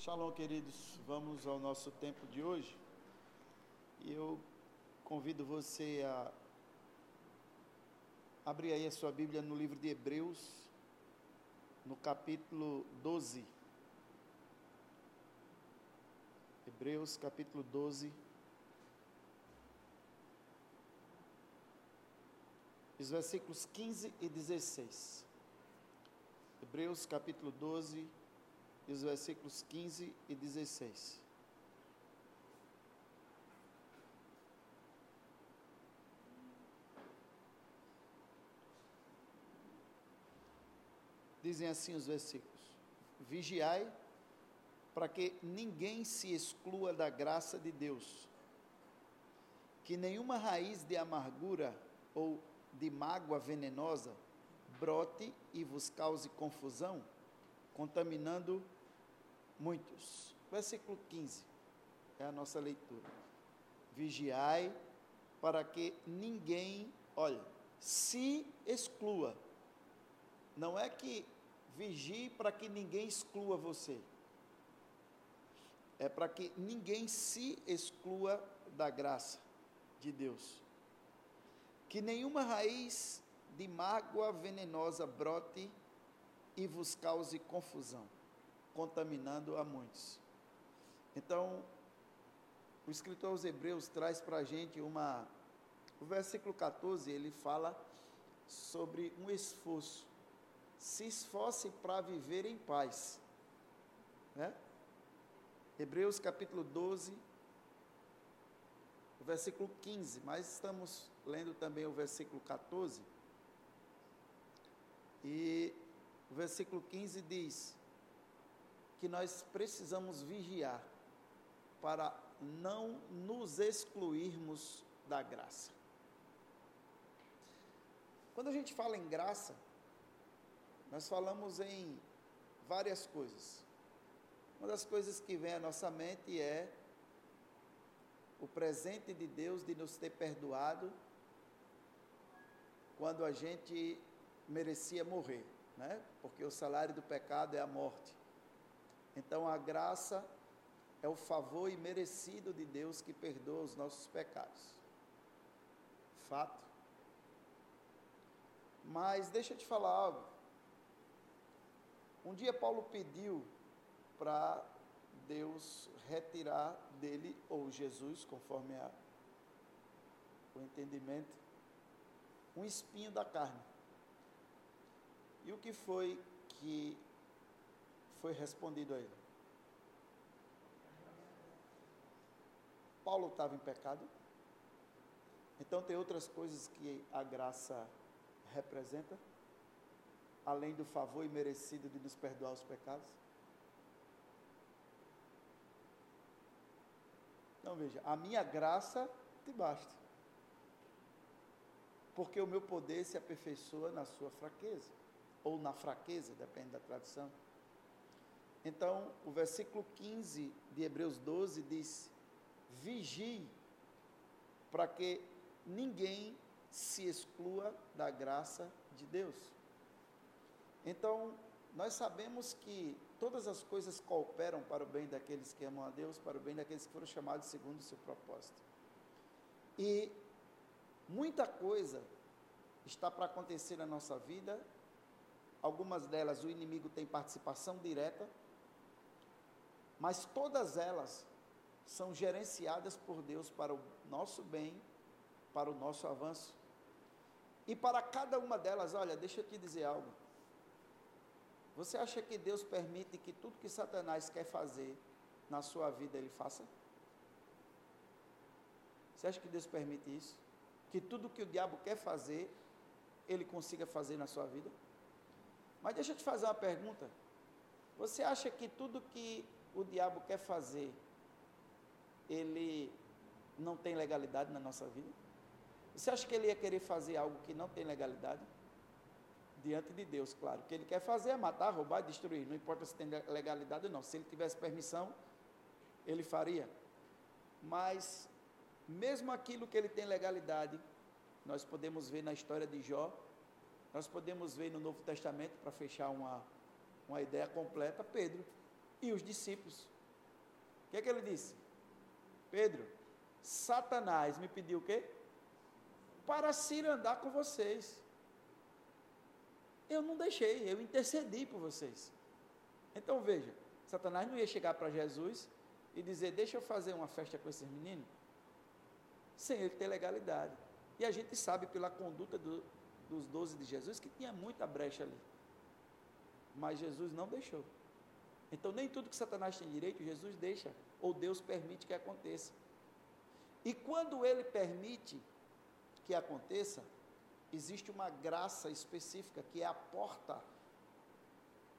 Shalom, queridos. Vamos ao nosso tempo de hoje. E eu convido você a abrir aí a sua Bíblia no livro de Hebreus, no capítulo 12. Hebreus, capítulo 12. Os versículos 15 e 16. Hebreus, capítulo 12 e os versículos 15 e 16. Dizem assim os versículos: Vigiai para que ninguém se exclua da graça de Deus, que nenhuma raiz de amargura ou de mágoa venenosa brote e vos cause confusão, contaminando muitos. Versículo 15 é a nossa leitura. Vigiai para que ninguém, olha, se exclua. Não é que vigie para que ninguém exclua você. É para que ninguém se exclua da graça de Deus. Que nenhuma raiz de mágoa venenosa brote e vos cause confusão contaminando a muitos. Então, o escritor aos Hebreus traz para a gente uma. O versículo 14 ele fala sobre um esforço. Se esforce para viver em paz. Né? Hebreus capítulo 12, versículo 15, mas estamos lendo também o versículo 14. E o versículo 15 diz: que nós precisamos vigiar para não nos excluirmos da graça. Quando a gente fala em graça, nós falamos em várias coisas. Uma das coisas que vem à nossa mente é o presente de Deus de nos ter perdoado quando a gente merecia morrer, né? Porque o salário do pecado é a morte. Então a graça é o favor imerecido de Deus que perdoa os nossos pecados. Fato. Mas deixa eu te falar algo. Um dia Paulo pediu para Deus retirar dele, ou Jesus, conforme a, o entendimento, um espinho da carne. E o que foi que foi respondido a ele? Paulo estava em pecado? Então tem outras coisas que a graça representa, além do favor imerecido de nos perdoar os pecados? Então veja, a minha graça te basta. Porque o meu poder se aperfeiçoa na sua fraqueza, ou na fraqueza, depende da tradução. Então, o versículo 15 de Hebreus 12 diz: Vigie para que ninguém se exclua da graça de Deus. Então, nós sabemos que todas as coisas cooperam para o bem daqueles que amam a Deus, para o bem daqueles que foram chamados segundo o seu propósito. E muita coisa está para acontecer na nossa vida, algumas delas o inimigo tem participação direta, mas todas elas são gerenciadas por Deus para o nosso bem, para o nosso avanço. E para cada uma delas, olha, deixa eu te dizer algo. Você acha que Deus permite que tudo que Satanás quer fazer na sua vida ele faça? Você acha que Deus permite isso? Que tudo que o diabo quer fazer, ele consiga fazer na sua vida? Mas deixa eu te fazer uma pergunta. Você acha que tudo que o diabo quer fazer, ele não tem legalidade na nossa vida? Você acha que ele ia querer fazer algo que não tem legalidade? Diante de Deus, claro. O que ele quer fazer é matar, roubar, destruir. Não importa se tem legalidade ou não. Se ele tivesse permissão, ele faria. Mas, mesmo aquilo que ele tem legalidade, nós podemos ver na história de Jó, nós podemos ver no Novo Testamento, para fechar uma, uma ideia completa, Pedro. E os discípulos. O que é que ele disse? Pedro, Satanás me pediu o quê? Para se andar com vocês. Eu não deixei, eu intercedi por vocês. Então veja, Satanás não ia chegar para Jesus e dizer: Deixa eu fazer uma festa com esses meninos, sem ele ter legalidade. E a gente sabe pela conduta do, dos doze de Jesus que tinha muita brecha ali. Mas Jesus não deixou. Então, nem tudo que Satanás tem direito, Jesus deixa, ou Deus permite que aconteça. E quando ele permite que aconteça, existe uma graça específica, que é a porta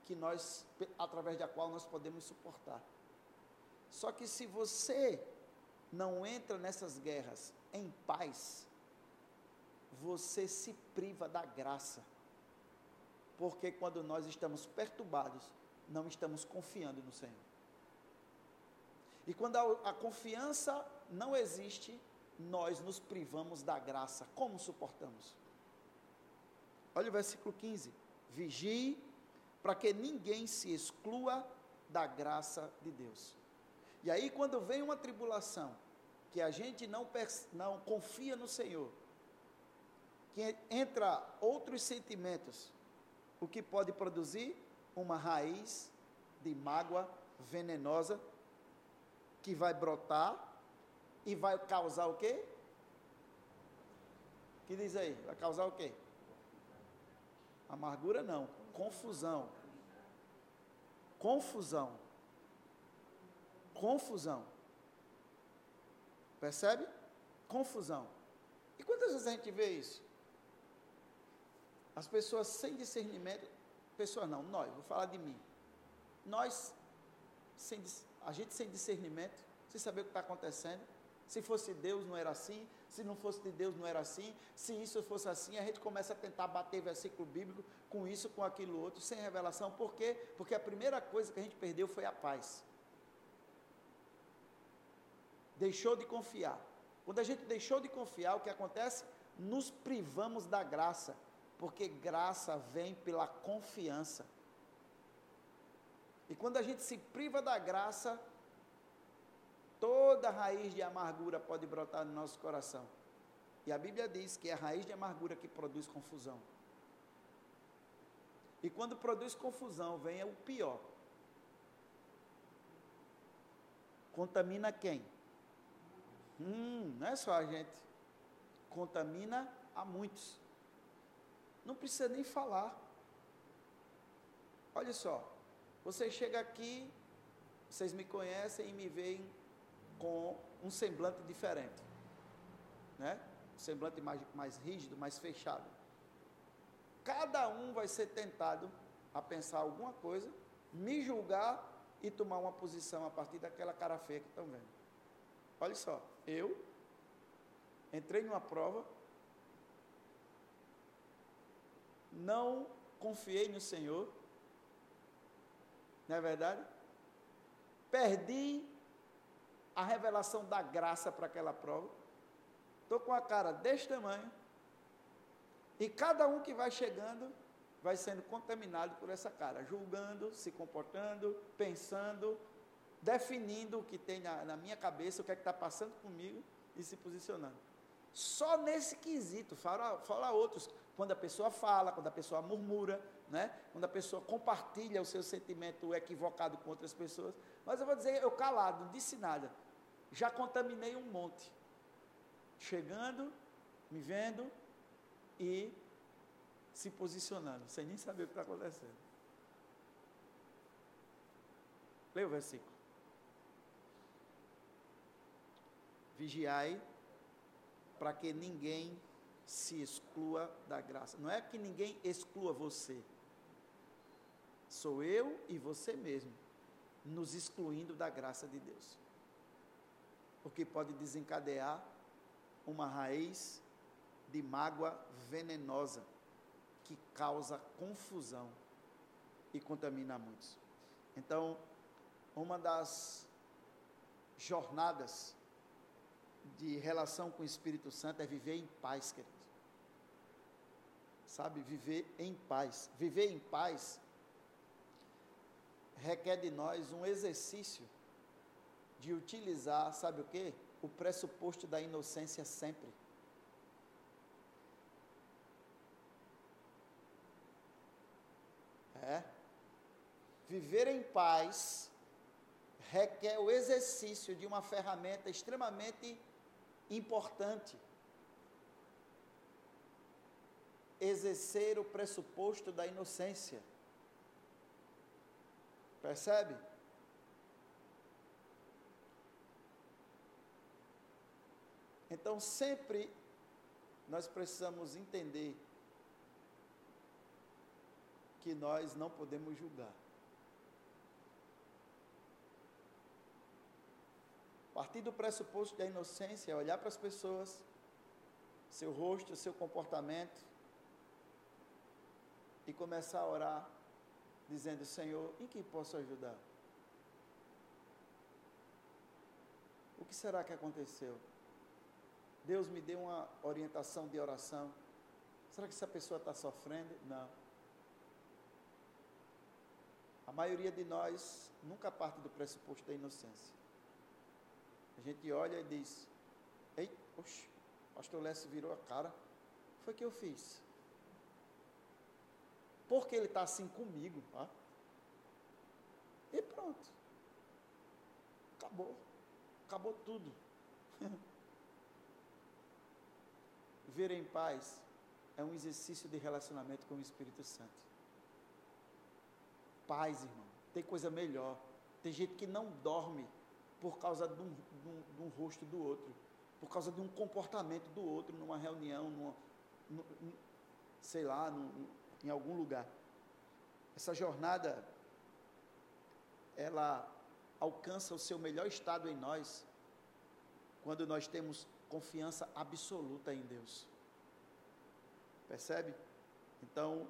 que nós, através da qual nós podemos suportar. Só que se você não entra nessas guerras em paz, você se priva da graça. Porque quando nós estamos perturbados, não estamos confiando no Senhor. E quando a, a confiança não existe, nós nos privamos da graça. Como suportamos? Olha o versículo 15: Vigie para que ninguém se exclua da graça de Deus. E aí, quando vem uma tribulação, que a gente não, não confia no Senhor, que entra outros sentimentos, o que pode produzir? Uma raiz de mágoa venenosa que vai brotar e vai causar o quê? que diz aí? Vai causar o quê? Amargura não, confusão. Confusão. Confusão. Percebe? Confusão. E quantas vezes a gente vê isso? As pessoas sem discernimento, pessoas não, nós, vou falar de mim. Nós, sem, a gente sem discernimento, sem saber o que está acontecendo. Se fosse Deus não era assim, se não fosse de Deus não era assim, se isso fosse assim, a gente começa a tentar bater versículo bíblico com isso, com aquilo outro, sem revelação. Por quê? Porque a primeira coisa que a gente perdeu foi a paz. Deixou de confiar. Quando a gente deixou de confiar, o que acontece? Nos privamos da graça porque graça vem pela confiança. E quando a gente se priva da graça, toda raiz de amargura pode brotar no nosso coração. E a Bíblia diz que é a raiz de amargura que produz confusão. E quando produz confusão, vem o pior. Contamina quem? Hum, não é só a gente. Contamina a muitos. Não precisa nem falar. Olha só, você chega aqui, vocês me conhecem e me veem com um semblante diferente, né? Um semblante mais, mais rígido, mais fechado. Cada um vai ser tentado a pensar alguma coisa, me julgar e tomar uma posição a partir daquela cara feia que estão vendo. Olha só, eu entrei numa prova não confiei no Senhor, não é verdade? Perdi a revelação da graça para aquela prova. Estou com a cara deste tamanho. E cada um que vai chegando vai sendo contaminado por essa cara, julgando, se comportando, pensando, definindo o que tem na, na minha cabeça, o que é que está passando comigo e se posicionando. Só nesse quesito, fala, fala outros quando a pessoa fala, quando a pessoa murmura, né? quando a pessoa compartilha o seu sentimento equivocado com outras pessoas. Mas eu vou dizer, eu calado, não disse nada. Já contaminei um monte. Chegando, me vendo e se posicionando, sem nem saber o que está acontecendo. Leia o versículo. Vigiai para que ninguém se exclua da graça. Não é que ninguém exclua você. Sou eu e você mesmo nos excluindo da graça de Deus. O que pode desencadear uma raiz de mágoa venenosa que causa confusão e contamina muitos. Então, uma das jornadas de relação com o Espírito Santo é viver em paz, querido sabe, viver em paz. Viver em paz requer de nós um exercício de utilizar, sabe o que? O pressuposto da inocência sempre. É. Viver em paz requer o exercício de uma ferramenta extremamente importante. Exercer o pressuposto da inocência. Percebe? Então, sempre nós precisamos entender que nós não podemos julgar. Partir do pressuposto da inocência é olhar para as pessoas, seu rosto, seu comportamento, e começar a orar, dizendo: Senhor, em que posso ajudar? O que será que aconteceu? Deus me deu uma orientação de oração. Será que essa pessoa está sofrendo? Não. A maioria de nós nunca parte do pressuposto da inocência. A gente olha e diz: Ei, oxe, pastor Lécio virou a cara. O que foi que eu fiz? Por que ele está assim comigo? E pronto. Acabou. Acabou tudo. Viver em paz é um exercício de relacionamento com o Espírito Santo paz, irmão. Tem coisa melhor. Tem gente que não dorme por causa de um, de um, de um rosto do outro, por causa de um comportamento do outro numa reunião, numa, num, sei lá, num, em algum lugar. Essa jornada, ela alcança o seu melhor estado em nós quando nós temos confiança absoluta em Deus. Percebe? Então,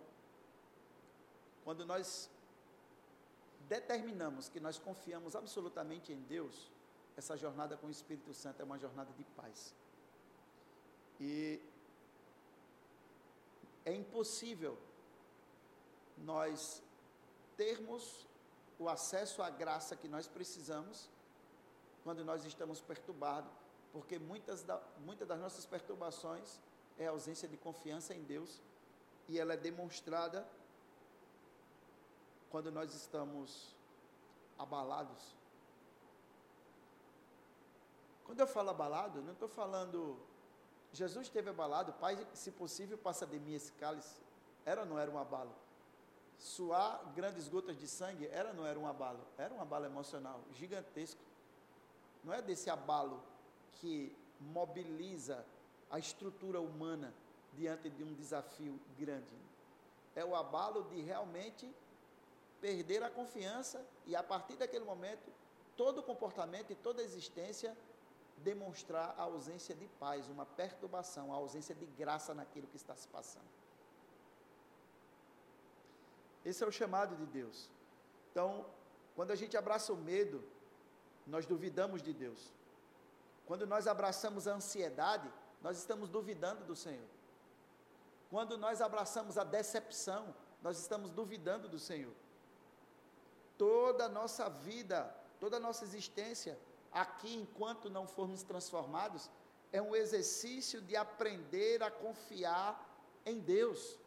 quando nós determinamos que nós confiamos absolutamente em Deus, essa jornada com o Espírito Santo é uma jornada de paz. E é impossível nós termos o acesso à graça que nós precisamos quando nós estamos perturbados, porque muitas, da, das nossas perturbações é a ausência de confiança em Deus e ela é demonstrada quando nós estamos abalados. Quando eu falo abalado, não estou falando. Jesus esteve abalado, Pai, se possível, passa de mim esse cálice. Era ou não era um abalo? Suar grandes gotas de sangue, era ou não era um abalo? Era um abalo emocional gigantesco. Não é desse abalo que mobiliza a estrutura humana diante de um desafio grande. É o abalo de realmente perder a confiança e a partir daquele momento, todo comportamento e toda existência demonstrar a ausência de paz, uma perturbação, a ausência de graça naquilo que está se passando. Esse é o chamado de Deus. Então, quando a gente abraça o medo, nós duvidamos de Deus. Quando nós abraçamos a ansiedade, nós estamos duvidando do Senhor. Quando nós abraçamos a decepção, nós estamos duvidando do Senhor toda a nossa vida, toda a nossa existência aqui, enquanto não formos transformados, é um exercício de aprender a confiar em Deus,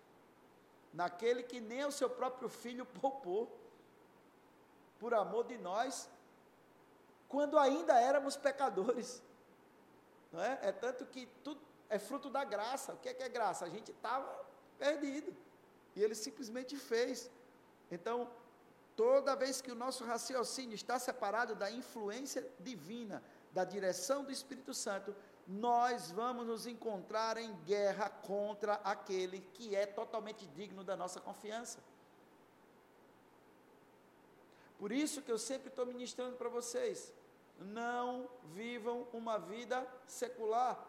naquele que nem o seu próprio filho poupou, por amor de nós, quando ainda éramos pecadores. Não é? é tanto que tudo é fruto da graça. O que é, que é graça? A gente estava perdido. E ele simplesmente fez. Então, Toda vez que o nosso raciocínio está separado da influência divina, da direção do Espírito Santo, nós vamos nos encontrar em guerra contra aquele que é totalmente digno da nossa confiança. Por isso que eu sempre estou ministrando para vocês: não vivam uma vida secular.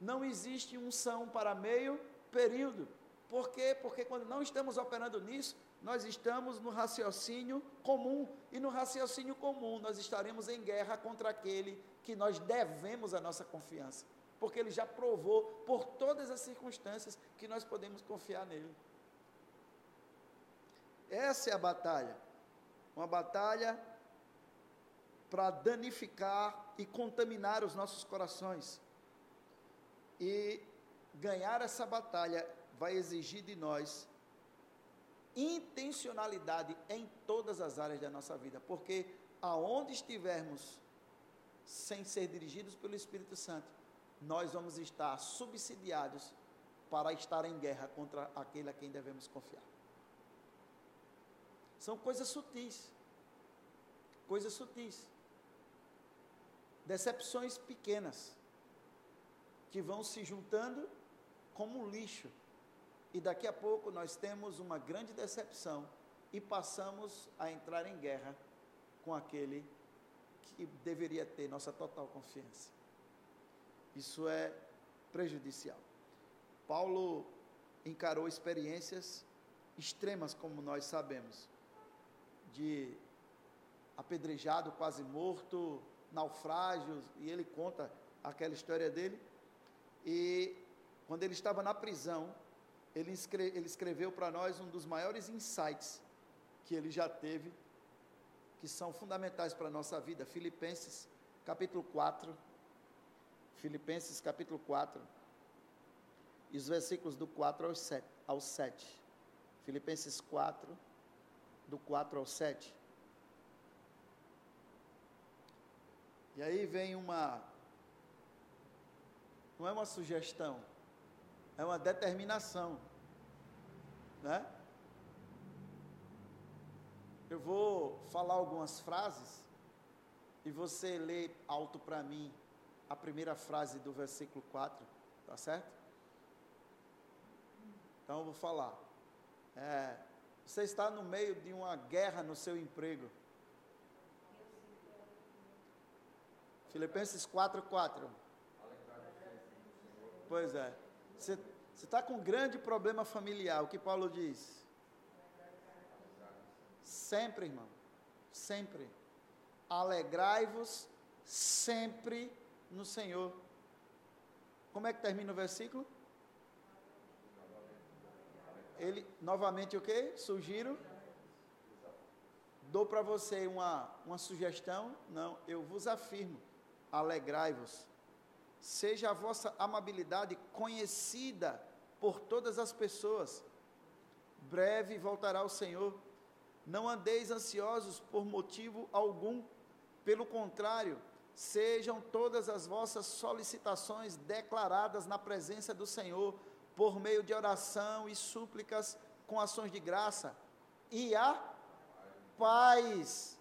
Não existe unção para meio período. Por quê? Porque quando não estamos operando nisso, nós estamos no raciocínio comum, e no raciocínio comum nós estaremos em guerra contra aquele que nós devemos a nossa confiança, porque ele já provou por todas as circunstâncias que nós podemos confiar nele. Essa é a batalha uma batalha para danificar e contaminar os nossos corações. E ganhar essa batalha vai exigir de nós intencionalidade em todas as áreas da nossa vida, porque aonde estivermos sem ser dirigidos pelo Espírito Santo, nós vamos estar subsidiados para estar em guerra contra aquele a quem devemos confiar. São coisas sutis. Coisas sutis. Decepções pequenas que vão se juntando como lixo. E daqui a pouco nós temos uma grande decepção e passamos a entrar em guerra com aquele que deveria ter nossa total confiança. Isso é prejudicial. Paulo encarou experiências extremas, como nós sabemos, de apedrejado, quase morto, naufrágios, e ele conta aquela história dele. E quando ele estava na prisão, ele, escreve, ele escreveu para nós um dos maiores insights que ele já teve, que são fundamentais para a nossa vida. Filipenses, capítulo 4. Filipenses, capítulo 4. E os versículos do 4 ao 7. Ao 7. Filipenses 4, do 4 ao 7. E aí vem uma. Não é uma sugestão, é uma determinação. Né? Eu vou falar algumas frases e você lê alto para mim a primeira frase do versículo 4, tá certo? Então eu vou falar. É, você está no meio de uma guerra no seu emprego. Filipenses 4, 4. Pois é. Você está com um grande problema familiar. O que Paulo diz? Sempre, irmão. Sempre. Alegrai-vos sempre no Senhor. Como é que termina o versículo? Ele, novamente o que? Sugiro. Dou para você uma, uma sugestão? Não, eu vos afirmo alegrai-vos. Seja a vossa amabilidade conhecida por todas as pessoas. Breve voltará o Senhor. Não andeis ansiosos por motivo algum. Pelo contrário, sejam todas as vossas solicitações declaradas na presença do Senhor, por meio de oração e súplicas com ações de graça. E a paz,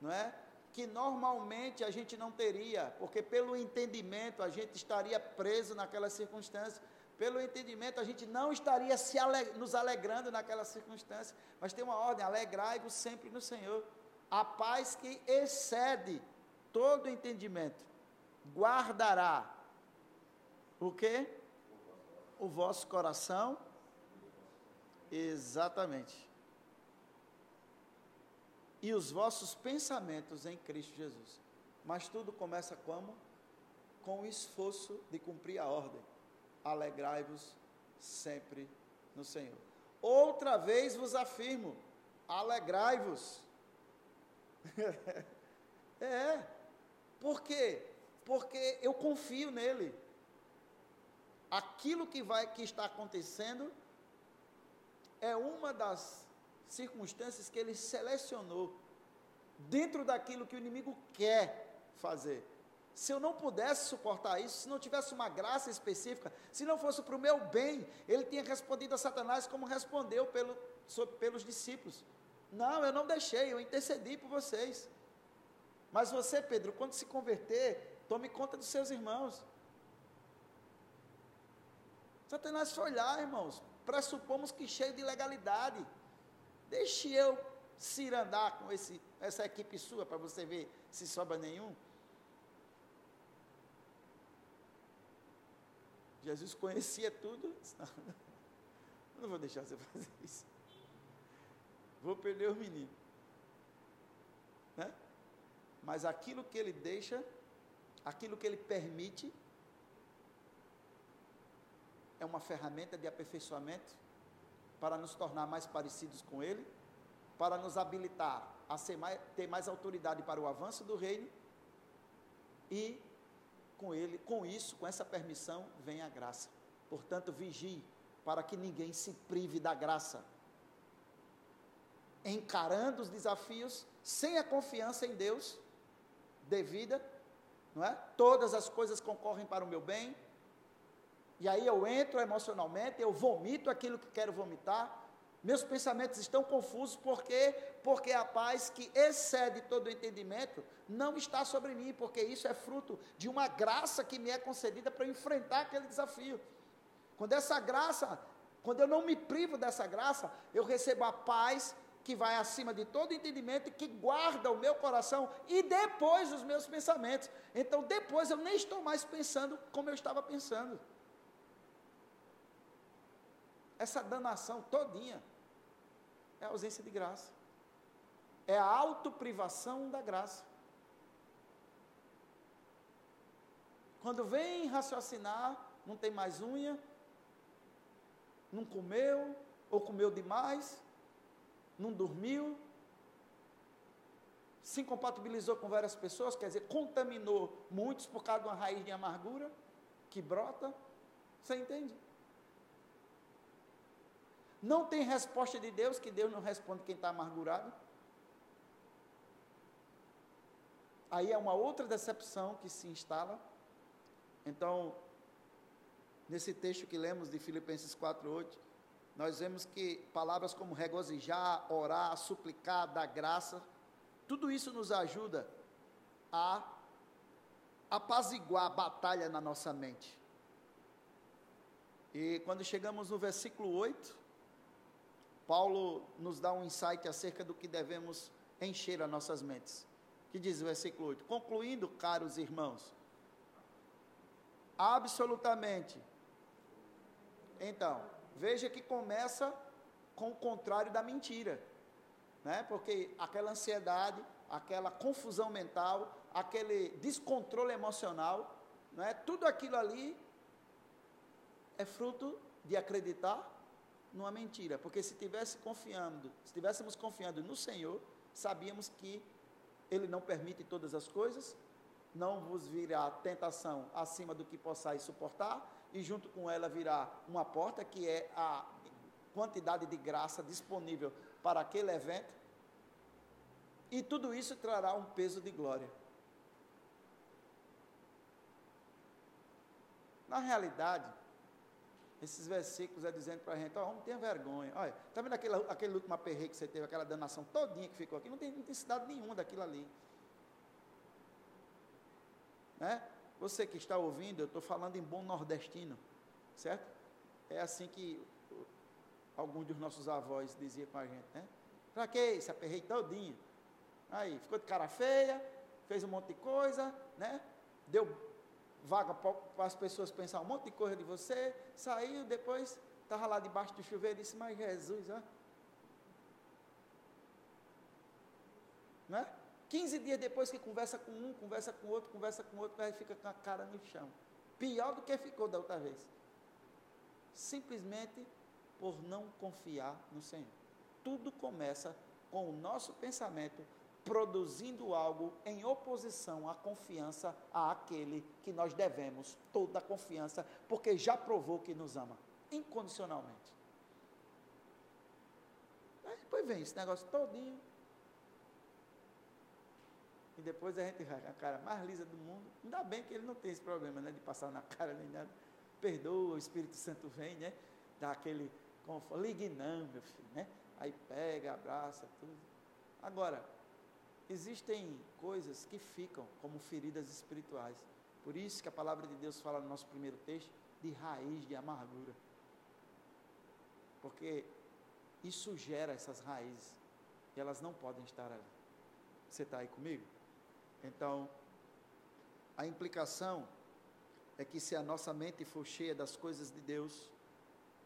não é? Que normalmente a gente não teria, porque pelo entendimento a gente estaria preso naquela circunstância, pelo entendimento a gente não estaria se ale nos alegrando naquela circunstância, mas tem uma ordem: alegrai-vos sempre no Senhor. A paz que excede todo entendimento guardará o que? O vosso coração. Exatamente e os vossos pensamentos em Cristo Jesus. Mas tudo começa como? Com o esforço de cumprir a ordem. Alegrai-vos sempre no Senhor. Outra vez vos afirmo: alegrai-vos. é. Por quê? Porque eu confio nele. Aquilo que vai que está acontecendo é uma das circunstâncias que ele selecionou dentro daquilo que o inimigo quer fazer. Se eu não pudesse suportar isso, se não tivesse uma graça específica, se não fosse para o meu bem, ele tinha respondido a Satanás como respondeu pelo, sobre, pelos discípulos. Não, eu não deixei, eu intercedi por vocês. Mas você, Pedro, quando se converter, tome conta dos seus irmãos. Satanás foi lá, irmãos. Pressupomos que cheio de ilegalidade. Deixe eu cirandar com esse, essa equipe sua para você ver se sobra nenhum. Jesus conhecia tudo. Não, não vou deixar você fazer isso. Vou perder o menino. Né? Mas aquilo que ele deixa, aquilo que ele permite, é uma ferramenta de aperfeiçoamento para nos tornar mais parecidos com Ele para nos habilitar a mais, ter mais autoridade para o avanço do reino e com ele, com isso, com essa permissão, vem a graça. Portanto, vigie para que ninguém se prive da graça. Encarando os desafios sem a confiança em Deus devida, não é? Todas as coisas concorrem para o meu bem. E aí eu entro emocionalmente, eu vomito aquilo que quero vomitar, meus pensamentos estão confusos porque porque a paz que excede todo o entendimento não está sobre mim, porque isso é fruto de uma graça que me é concedida para enfrentar aquele desafio. Quando essa graça, quando eu não me privo dessa graça, eu recebo a paz que vai acima de todo entendimento e que guarda o meu coração e depois os meus pensamentos. Então depois eu nem estou mais pensando como eu estava pensando. Essa danação todinha é a ausência de graça. É a autoprivação da graça. Quando vem raciocinar, não tem mais unha, não comeu, ou comeu demais, não dormiu, se incompatibilizou com várias pessoas, quer dizer, contaminou muitos por causa de uma raiz de amargura que brota. Você entende? Não tem resposta de Deus, que Deus não responde quem está amargurado. Aí é uma outra decepção que se instala. Então, nesse texto que lemos de Filipenses 4:8, nós vemos que palavras como regozijar, orar, suplicar, dar graça, tudo isso nos ajuda a apaziguar a batalha na nossa mente. E quando chegamos no versículo 8, Paulo nos dá um insight acerca do que devemos encher as nossas mentes. Que diz o versículo 8: Concluindo, caros irmãos, absolutamente. Então, veja que começa com o contrário da mentira, né? Porque aquela ansiedade, aquela confusão mental, aquele descontrole emocional, não é? Tudo aquilo ali é fruto de acreditar numa mentira, porque se tivesse confiando, se estivéssemos confiando no Senhor, sabíamos que Ele não permite todas as coisas, não vos virá tentação acima do que possais suportar, e junto com ela virá uma porta que é a quantidade de graça disponível para aquele evento, e tudo isso trará um peso de glória. Na realidade, esses versículos é dizendo para a gente, ó, oh, não tenha vergonha. Olha, está vendo aquele, aquele último aperreio que você teve, aquela danação todinha que ficou aqui? Não tem intensidade nenhuma daquilo ali. Né? Você que está ouvindo, eu estou falando em bom nordestino, certo? É assim que alguns dos nossos avós diziam com a gente, né? Para que esse aperreio todinho? Aí, ficou de cara feia, fez um monte de coisa, né? Deu vaga para as pessoas pensar um monte de coisa de você, saiu, depois estava lá debaixo do chuveiro e disse, mas Jesus, ó. Né? 15 dias depois que conversa com um, conversa com outro, conversa com outro, aí fica com a cara no chão. Pior do que ficou da outra vez. Simplesmente por não confiar no Senhor. Tudo começa com o nosso pensamento produzindo algo em oposição à confiança àquele que nós devemos toda a confiança, porque já provou que nos ama incondicionalmente. Aí depois vem esse negócio todinho. E depois a gente a cara mais lisa do mundo. Ainda bem que ele não tem esse problema, né? De passar na cara nem nada. Perdoa, o Espírito Santo vem, né? Dá aquele conforto. Ligue não, meu filho, né? Aí pega, abraça, tudo. Agora, existem coisas que ficam como feridas espirituais. Por isso que a palavra de Deus fala no nosso primeiro texto de raiz de amargura. Porque isso gera essas raízes e elas não podem estar ali. Você está aí comigo? Então, a implicação é que se a nossa mente for cheia das coisas de Deus,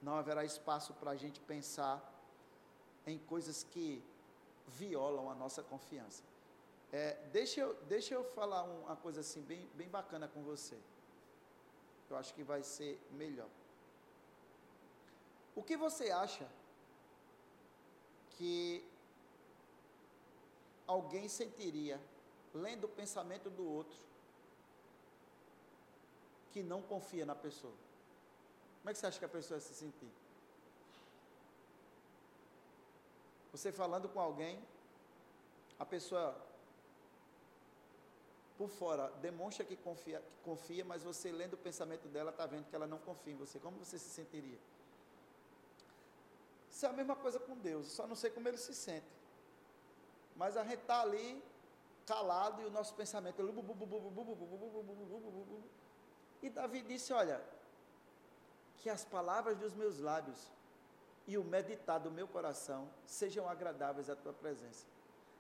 não haverá espaço para a gente pensar em coisas que violam a nossa confiança. É, deixa, eu, deixa eu falar uma coisa assim bem, bem bacana com você. Eu acho que vai ser melhor. O que você acha que alguém sentiria lendo o pensamento do outro que não confia na pessoa? Como é que você acha que a pessoa vai se sentir? Você falando com alguém, a pessoa por fora demonstra que confia, que confia, mas você lendo o pensamento dela está vendo que ela não confia em você. Como você se sentiria? Isso é a mesma coisa com Deus, só não sei como ele se sente. Mas a gente está ali calado e o nosso pensamento. E Davi disse: Olha, que as palavras dos meus lábios e o meditar do meu coração sejam agradáveis à tua presença.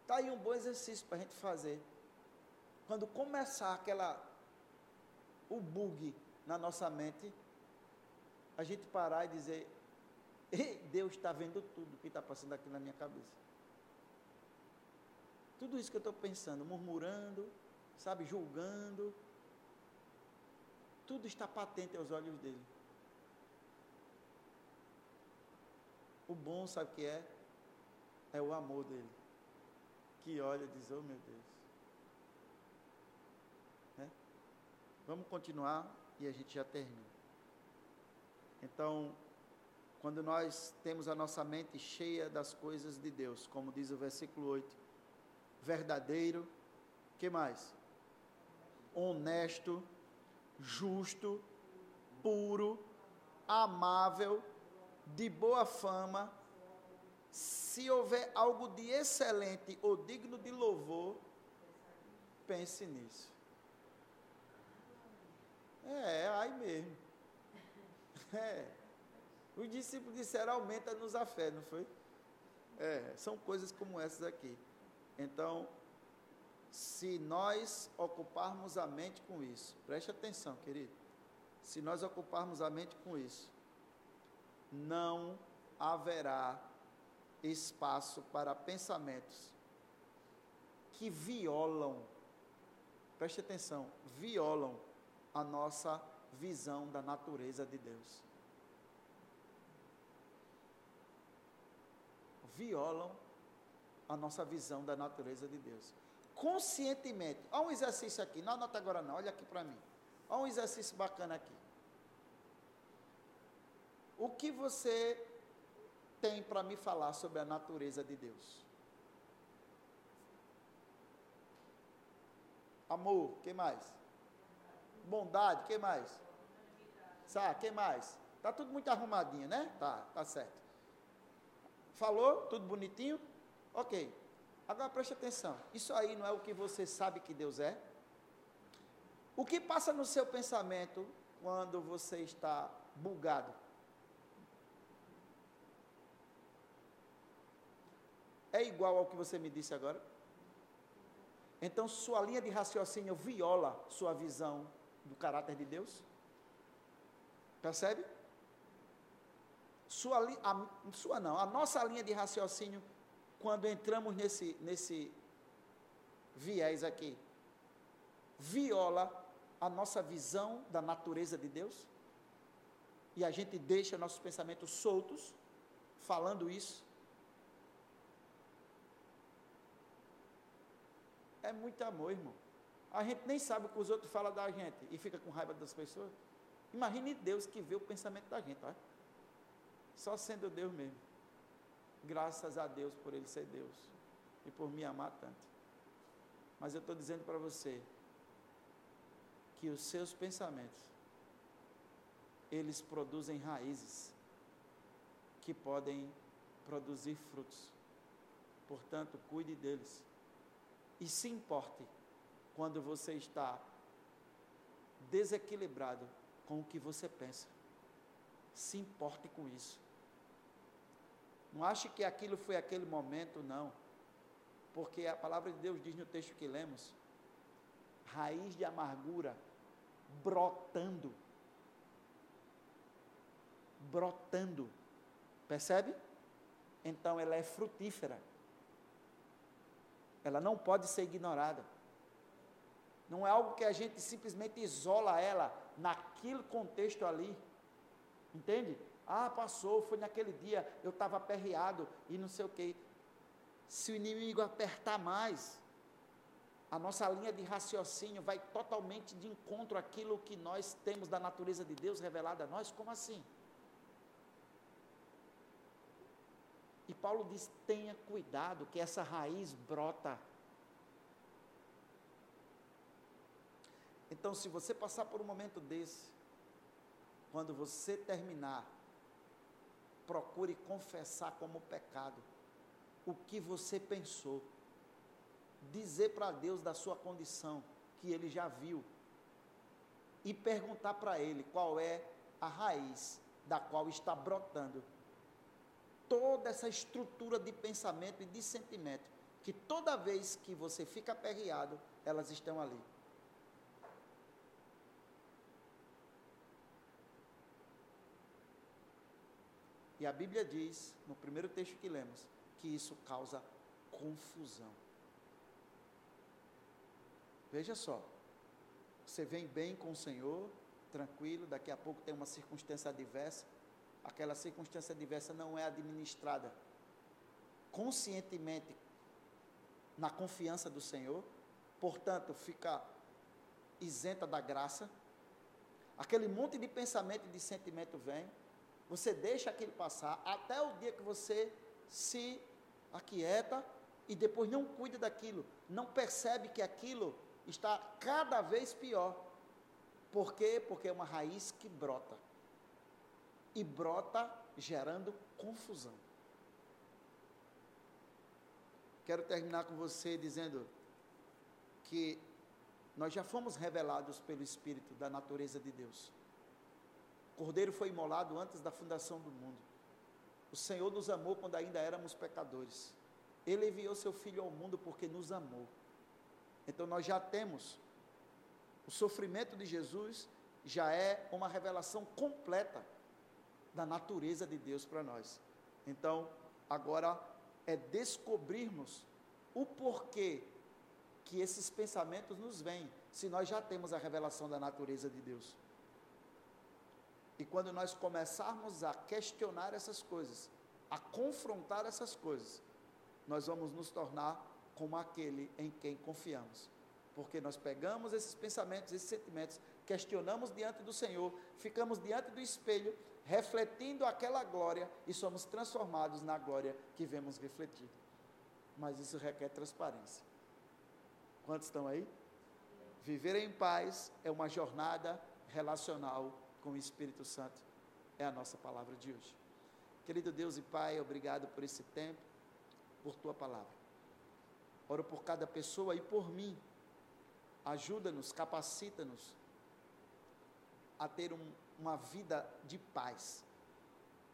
Está aí um bom exercício para a gente fazer quando começar aquela o bug na nossa mente, a gente parar e dizer, Ei, Deus está vendo tudo que está passando aqui na minha cabeça. Tudo isso que eu estou pensando, murmurando, sabe, julgando, tudo está patente aos olhos dele. O bom, sabe o que é? É o amor dele. Que olha e diz, oh meu Deus. Vamos continuar e a gente já termina. Então, quando nós temos a nossa mente cheia das coisas de Deus, como diz o versículo 8, verdadeiro, que mais? Honesto, justo, puro, amável, de boa fama, se houver algo de excelente ou digno de louvor, pense nisso. É, é aí mesmo. É. Os discípulos disseram, aumenta-nos a fé, não foi? É, são coisas como essas aqui. Então, se nós ocuparmos a mente com isso, preste atenção, querido. Se nós ocuparmos a mente com isso, não haverá espaço para pensamentos que violam, preste atenção, violam a nossa visão da natureza de Deus. Violam a nossa visão da natureza de Deus. Conscientemente. Olha um exercício aqui. Não anota agora não, olha aqui para mim. Olha um exercício bacana aqui. O que você tem para me falar sobre a natureza de Deus? Amor, que mais? Bondade, que mais? Sabe, que mais? Tá tudo muito arrumadinho, né? Tá, tá certo. Falou? Tudo bonitinho? Ok. Agora preste atenção. Isso aí não é o que você sabe que Deus é? O que passa no seu pensamento quando você está bugado? É igual ao que você me disse agora? Então sua linha de raciocínio viola sua visão do caráter de Deus? Percebe? Sua, a, sua não, a nossa linha de raciocínio, quando entramos nesse, nesse viés aqui, viola a nossa visão da natureza de Deus? E a gente deixa nossos pensamentos soltos, falando isso? É muito amor, irmão. A gente nem sabe o que os outros falam da gente e fica com raiva das pessoas. Imagine Deus que vê o pensamento da gente, tá? Só sendo Deus mesmo. Graças a Deus por Ele ser Deus e por me amar tanto. Mas eu estou dizendo para você que os seus pensamentos eles produzem raízes que podem produzir frutos. Portanto, cuide deles e se importe quando você está desequilibrado com o que você pensa. Se importe com isso. Não ache que aquilo foi aquele momento, não. Porque a palavra de Deus diz no texto que lemos: raiz de amargura brotando. Brotando. Percebe? Então ela é frutífera. Ela não pode ser ignorada. Não é algo que a gente simplesmente isola ela naquele contexto ali. Entende? Ah, passou, foi naquele dia, eu estava aperreado e não sei o quê. se o inimigo apertar mais, a nossa linha de raciocínio vai totalmente de encontro àquilo que nós temos da natureza de Deus revelada a nós? Como assim? E Paulo diz: tenha cuidado, que essa raiz brota. Então, se você passar por um momento desse, quando você terminar, procure confessar como pecado o que você pensou dizer para Deus da sua condição, que ele já viu, e perguntar para ele qual é a raiz da qual está brotando toda essa estrutura de pensamento e de sentimento, que toda vez que você fica aperreado, elas estão ali. E a Bíblia diz, no primeiro texto que lemos, que isso causa confusão. Veja só, você vem bem com o Senhor, tranquilo, daqui a pouco tem uma circunstância adversa, aquela circunstância adversa não é administrada conscientemente na confiança do Senhor, portanto, fica isenta da graça. Aquele monte de pensamento e de sentimento vem, você deixa aquilo passar até o dia que você se aquieta e depois não cuida daquilo, não percebe que aquilo está cada vez pior. Por quê? Porque é uma raiz que brota. E brota gerando confusão. Quero terminar com você dizendo que nós já fomos revelados pelo Espírito da natureza de Deus. Cordeiro foi imolado antes da fundação do mundo. O Senhor nos amou quando ainda éramos pecadores. Ele enviou seu Filho ao mundo porque nos amou. Então nós já temos o sofrimento de Jesus já é uma revelação completa da natureza de Deus para nós. Então, agora é descobrirmos o porquê que esses pensamentos nos vêm, se nós já temos a revelação da natureza de Deus. E quando nós começarmos a questionar essas coisas, a confrontar essas coisas, nós vamos nos tornar como aquele em quem confiamos. Porque nós pegamos esses pensamentos, esses sentimentos, questionamos diante do Senhor, ficamos diante do espelho, refletindo aquela glória e somos transformados na glória que vemos refletida. Mas isso requer transparência. Quantos estão aí? Viver em paz é uma jornada relacional com o Espírito Santo. É a nossa palavra de hoje. Querido Deus e Pai, obrigado por esse tempo, por tua palavra. Oro por cada pessoa e por mim. Ajuda-nos, capacita-nos a ter um, uma vida de paz,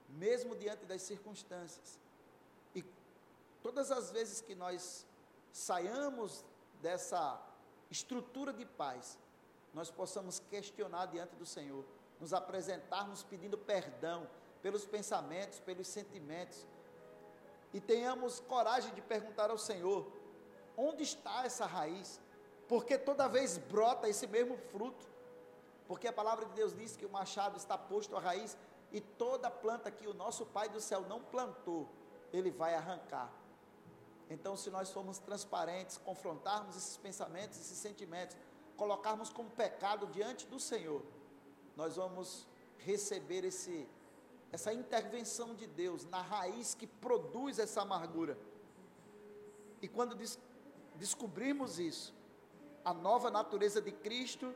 mesmo diante das circunstâncias. E todas as vezes que nós saiamos dessa estrutura de paz, nós possamos questionar diante do Senhor, nos apresentarmos pedindo perdão pelos pensamentos, pelos sentimentos, e tenhamos coragem de perguntar ao Senhor: Onde está essa raiz? Porque toda vez brota esse mesmo fruto. Porque a palavra de Deus diz que o machado está posto à raiz e toda planta que o nosso Pai do céu não plantou, ele vai arrancar. Então, se nós formos transparentes, confrontarmos esses pensamentos, esses sentimentos, colocarmos como pecado diante do Senhor, nós vamos receber esse, essa intervenção de Deus na raiz que produz essa amargura. E quando diz, descobrirmos isso, a nova natureza de Cristo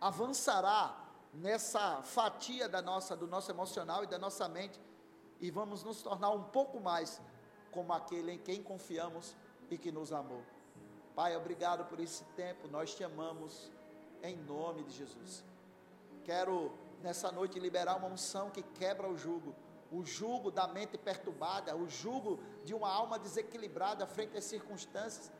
avançará nessa fatia da nossa, do nosso emocional e da nossa mente e vamos nos tornar um pouco mais como aquele em quem confiamos e que nos amou. Pai, obrigado por esse tempo, nós te amamos em nome de Jesus. Quero nessa noite liberar uma unção que quebra o jugo, o jugo da mente perturbada, o jugo de uma alma desequilibrada frente às circunstâncias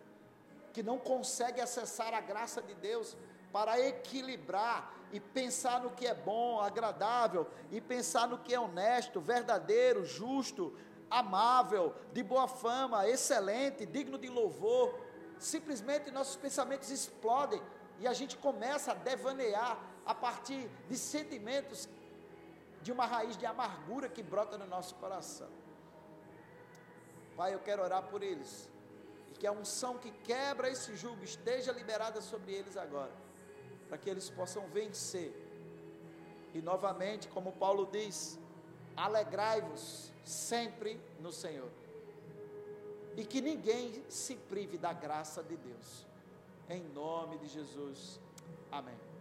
que não consegue acessar a graça de Deus para equilibrar e pensar no que é bom, agradável, e pensar no que é honesto, verdadeiro, justo, amável, de boa fama, excelente, digno de louvor. Simplesmente nossos pensamentos explodem e a gente começa a devanear a partir de sentimentos de uma raiz de amargura que brota no nosso coração. Pai, eu quero orar por eles E que a unção que quebra esse jugo esteja liberada sobre eles agora, para que eles possam vencer. E novamente, como Paulo diz, alegrai-vos sempre no Senhor. E que ninguém se prive da graça de Deus. Em nome de Jesus. Amém.